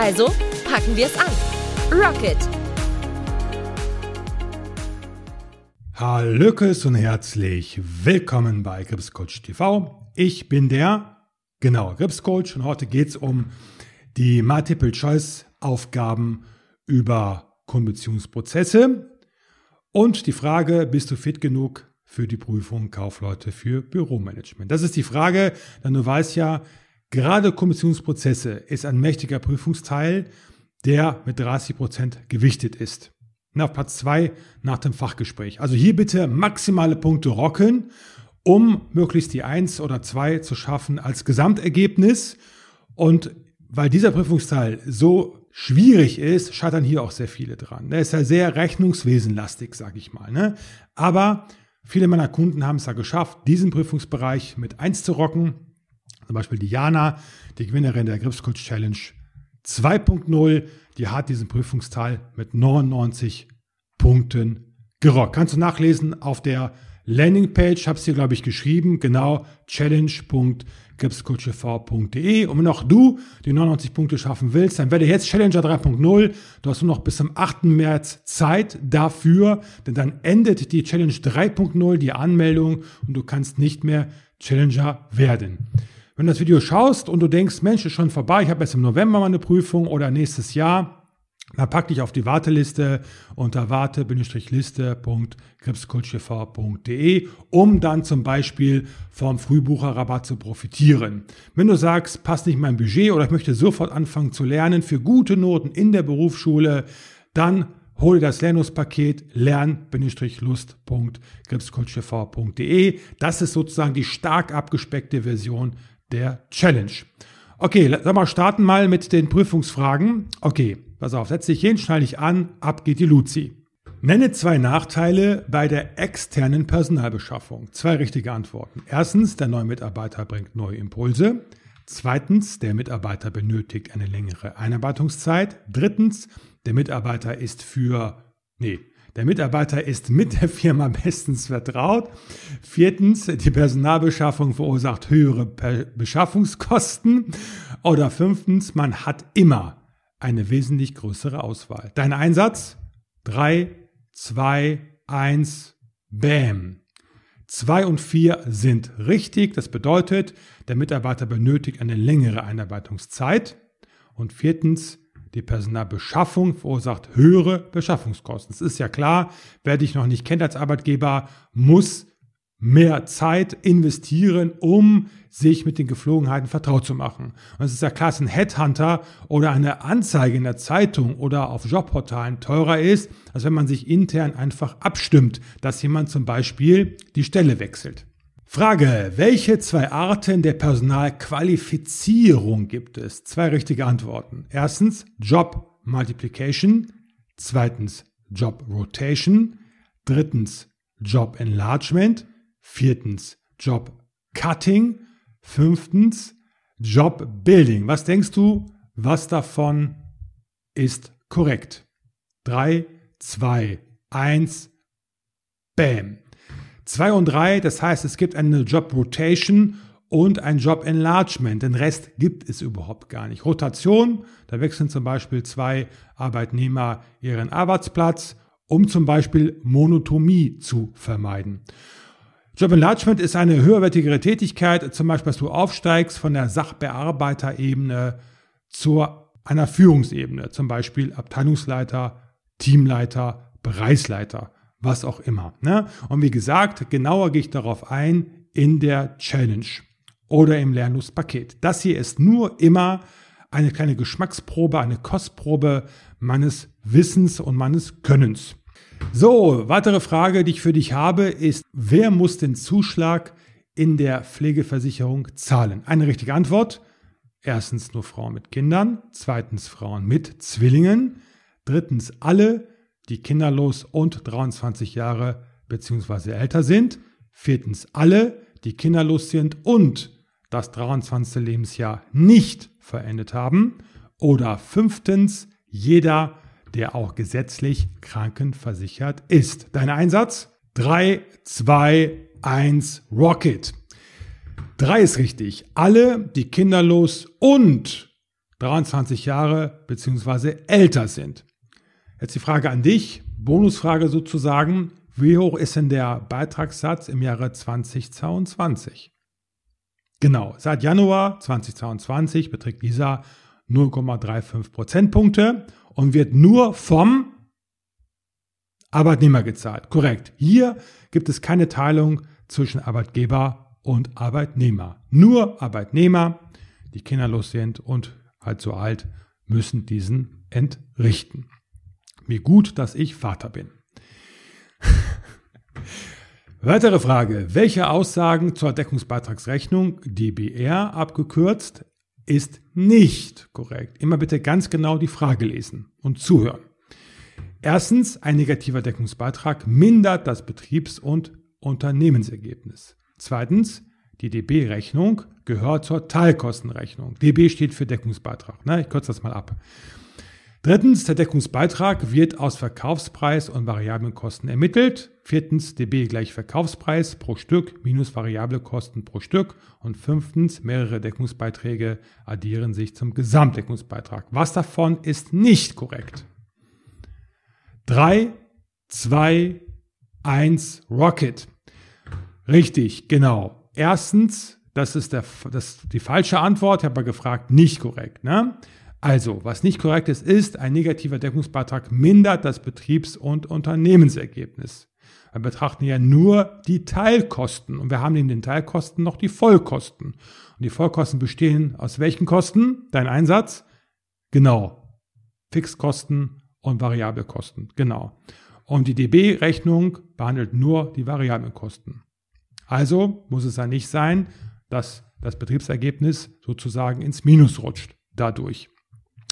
Also packen wir es an. Rocket! Hallöckes und herzlich willkommen bei Gripscoach TV. Ich bin der, genau, Gripscoach und heute geht es um die Multiple-Choice-Aufgaben über Kundenbeziehungsprozesse und die Frage, bist du fit genug für die Prüfung Kaufleute für Büromanagement? Das ist die Frage, denn du weißt ja, gerade Kundenbeziehungsprozesse ist ein mächtiger Prüfungsteil, der mit 30 Prozent gewichtet ist. Und auf Platz zwei nach dem Fachgespräch. Also hier bitte maximale Punkte rocken, um möglichst die eins oder zwei zu schaffen als Gesamtergebnis. Und weil dieser Prüfungsteil so schwierig ist, scheitern hier auch sehr viele dran. Der ist ja sehr rechnungswesenlastig, sage ich mal. Ne? Aber viele meiner Kunden haben es ja geschafft, diesen Prüfungsbereich mit 1 zu rocken. Zum Beispiel die Jana, die Gewinnerin der Gripscoach Challenge 2.0, die hat diesen Prüfungsteil mit 99 Punkten gerockt. Kannst du nachlesen auf der Landingpage, habe es hier, glaube ich, geschrieben, genau, challenge.gipscoachtv.de. Und wenn auch du die 99 Punkte schaffen willst, dann werde jetzt Challenger 3.0. Du hast nur noch bis zum 8. März Zeit dafür, denn dann endet die Challenge 3.0, die Anmeldung, und du kannst nicht mehr Challenger werden. Wenn du das Video schaust und du denkst, Mensch, ist schon vorbei, ich habe erst im November meine Prüfung oder nächstes Jahr, dann pack dich auf die Warteliste unter warte-liste.gripscoachtv.de, um dann zum Beispiel vom Frühbucherrabatt zu profitieren. Wenn du sagst, passt nicht mein Budget oder ich möchte sofort anfangen zu lernen für gute Noten in der Berufsschule, dann hole das Lernungspaket lern-lust.gripscoachtv.de. Das ist sozusagen die stark abgespeckte Version der Challenge. Okay, sag mal, starten mal mit den Prüfungsfragen. Okay, Pass auf, setz dich hin, schnall dich an, ab geht die Luzi. Nenne zwei Nachteile bei der externen Personalbeschaffung. Zwei richtige Antworten. Erstens, der neue Mitarbeiter bringt neue Impulse. Zweitens, der Mitarbeiter benötigt eine längere Einarbeitungszeit. Drittens, der Mitarbeiter ist für, nee, der Mitarbeiter ist mit der Firma bestens vertraut. Viertens, die Personalbeschaffung verursacht höhere Beschaffungskosten. Oder fünftens, man hat immer eine wesentlich größere Auswahl. Dein Einsatz? 3, 2, 1, Bam. 2 und 4 sind richtig. Das bedeutet, der Mitarbeiter benötigt eine längere Einarbeitungszeit. Und viertens, die Personalbeschaffung verursacht höhere Beschaffungskosten. Es ist ja klar, wer dich noch nicht kennt als Arbeitgeber, muss mehr Zeit investieren, um sich mit den Geflogenheiten vertraut zu machen. Und es ist ja klar, dass ein Headhunter oder eine Anzeige in der Zeitung oder auf Jobportalen teurer ist, als wenn man sich intern einfach abstimmt, dass jemand zum Beispiel die Stelle wechselt. Frage, welche zwei Arten der Personalqualifizierung gibt es? Zwei richtige Antworten. Erstens Job Multiplication, zweitens Job Rotation, drittens Job Enlargement Viertens, Job Cutting. Fünftens, Job Building. Was denkst du, was davon ist korrekt? Drei, zwei, eins, bam. Zwei und drei, das heißt, es gibt eine Job Rotation und ein Job Enlargement. Den Rest gibt es überhaupt gar nicht. Rotation, da wechseln zum Beispiel zwei Arbeitnehmer ihren Arbeitsplatz, um zum Beispiel Monotomie zu vermeiden. Job Enlargement ist eine höherwertigere Tätigkeit, zum Beispiel, dass du aufsteigst von der Sachbearbeiterebene zu einer Führungsebene, zum Beispiel Abteilungsleiter, Teamleiter, Bereichsleiter, was auch immer. Ne? Und wie gesagt, genauer gehe ich darauf ein in der Challenge oder im Lernlustpaket. Das hier ist nur immer eine kleine Geschmacksprobe, eine Kostprobe meines Wissens und meines Könnens. So, weitere Frage, die ich für dich habe, ist, wer muss den Zuschlag in der Pflegeversicherung zahlen? Eine richtige Antwort. Erstens nur Frauen mit Kindern, zweitens Frauen mit Zwillingen, drittens alle, die kinderlos und 23 Jahre bzw. älter sind, viertens alle, die kinderlos sind und das 23. Lebensjahr nicht verendet haben oder fünftens jeder, der auch gesetzlich krankenversichert ist. Dein Einsatz? 3, 2, 1, Rocket. 3 ist richtig. Alle, die kinderlos und 23 Jahre bzw. älter sind. Jetzt die Frage an dich, Bonusfrage sozusagen. Wie hoch ist denn der Beitragssatz im Jahre 2022? Genau, seit Januar 2022 beträgt dieser 0,35 Prozentpunkte und wird nur vom Arbeitnehmer gezahlt. Korrekt. Hier gibt es keine Teilung zwischen Arbeitgeber und Arbeitnehmer. Nur Arbeitnehmer, die kinderlos sind und halt so alt, müssen diesen entrichten. Wie gut, dass ich Vater bin. Weitere Frage. Welche Aussagen zur Deckungsbeitragsrechnung, DBR abgekürzt, ist nicht korrekt? Immer bitte ganz genau die Frage lesen und zuhören. Erstens, ein negativer Deckungsbeitrag mindert das Betriebs- und Unternehmensergebnis. Zweitens, die DB-Rechnung gehört zur Teilkostenrechnung. DB steht für Deckungsbeitrag. Ne? Ich kürze das mal ab. Drittens, der Deckungsbeitrag wird aus Verkaufspreis und variablen Kosten ermittelt. Viertens, DB gleich Verkaufspreis pro Stück minus variable Kosten pro Stück. Und fünftens, mehrere Deckungsbeiträge addieren sich zum Gesamtdeckungsbeitrag. Was davon ist nicht korrekt? 3, 2, 1, Rocket. Richtig, genau. Erstens, das ist, der, das die falsche Antwort. Ich habe gefragt, nicht korrekt. Ne? Also, was nicht korrekt ist, ist, ein negativer Deckungsbeitrag mindert das Betriebs- und Unternehmensergebnis. Wir betrachten ja nur die Teilkosten und wir haben in den Teilkosten noch die Vollkosten. Und die Vollkosten bestehen aus welchen Kosten? Dein Einsatz? Genau. Fixkosten und variable Kosten. Genau. Und die DB-Rechnung behandelt nur die variablen Kosten. Also muss es ja nicht sein, dass das Betriebsergebnis sozusagen ins Minus rutscht dadurch.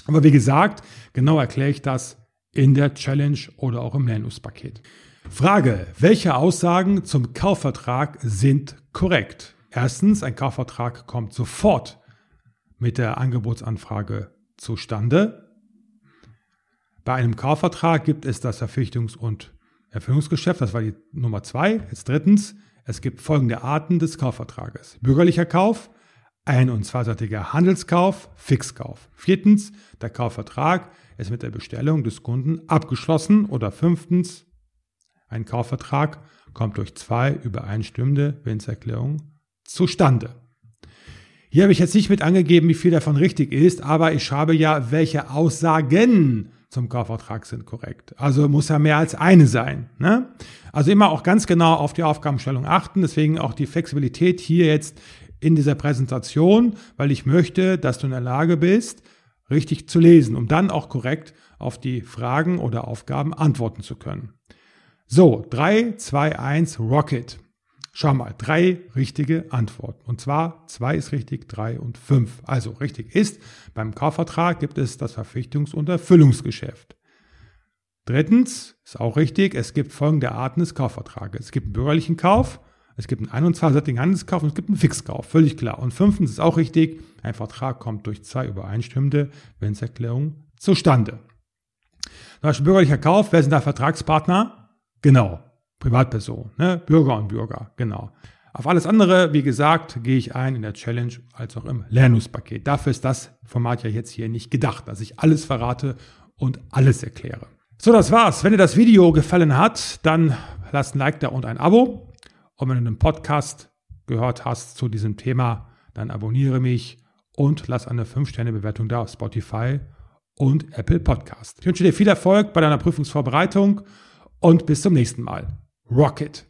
Aber wie gesagt, genau erkläre ich das in der Challenge oder auch im Lernungspaket. Frage, welche Aussagen zum Kaufvertrag sind korrekt? Erstens, ein Kaufvertrag kommt sofort mit der Angebotsanfrage zustande. Bei einem Kaufvertrag gibt es das Verpflichtungs- und Erfüllungsgeschäft, das war die Nummer zwei. Jetzt drittens, es gibt folgende Arten des Kaufvertrages. Bürgerlicher Kauf, ein- und zweiseitiger Handelskauf, Fixkauf. Viertens, der Kaufvertrag ist mit der Bestellung des Kunden abgeschlossen. Oder fünftens, ein Kaufvertrag kommt durch zwei übereinstimmende Willenserklärungen zustande. Hier habe ich jetzt nicht mit angegeben, wie viel davon richtig ist, aber ich schreibe ja, welche Aussagen zum Kaufvertrag sind korrekt. Also muss ja mehr als eine sein. Ne? Also immer auch ganz genau auf die Aufgabenstellung achten. Deswegen auch die Flexibilität hier jetzt in dieser Präsentation, weil ich möchte, dass du in der Lage bist, richtig zu lesen, um dann auch korrekt auf die Fragen oder Aufgaben antworten zu können. So, 3, 2, 1, Rocket. Schau mal, drei richtige Antworten. Und zwar zwei ist richtig, drei und fünf. Also richtig ist, beim Kaufvertrag gibt es das Verpflichtungs- und Erfüllungsgeschäft. Drittens ist auch richtig, es gibt folgende Arten des Kaufvertrages. Es gibt einen bürgerlichen Kauf, es gibt einen 21-seitigen Handelskauf und es gibt einen Fixkauf, völlig klar. Und fünftens ist auch richtig, ein Vertrag kommt durch zwei übereinstimmende Willenserklärungen zustande. Zum Beispiel bürgerlicher Kauf, wer sind da Vertragspartner? Genau, Privatperson, ne? Bürger und Bürger, genau. Auf alles andere, wie gesagt, gehe ich ein in der Challenge als auch im Lernungspaket. Dafür ist das Format ja jetzt hier nicht gedacht, dass ich alles verrate und alles erkläre. So, das war's. Wenn dir das Video gefallen hat, dann lass ein Like da und ein Abo. Und wenn du einen Podcast gehört hast zu diesem Thema, dann abonniere mich und lass eine 5-Sterne-Bewertung da auf Spotify und Apple Podcast. Ich wünsche dir viel Erfolg bei deiner Prüfungsvorbereitung und bis zum nächsten Mal. Rocket!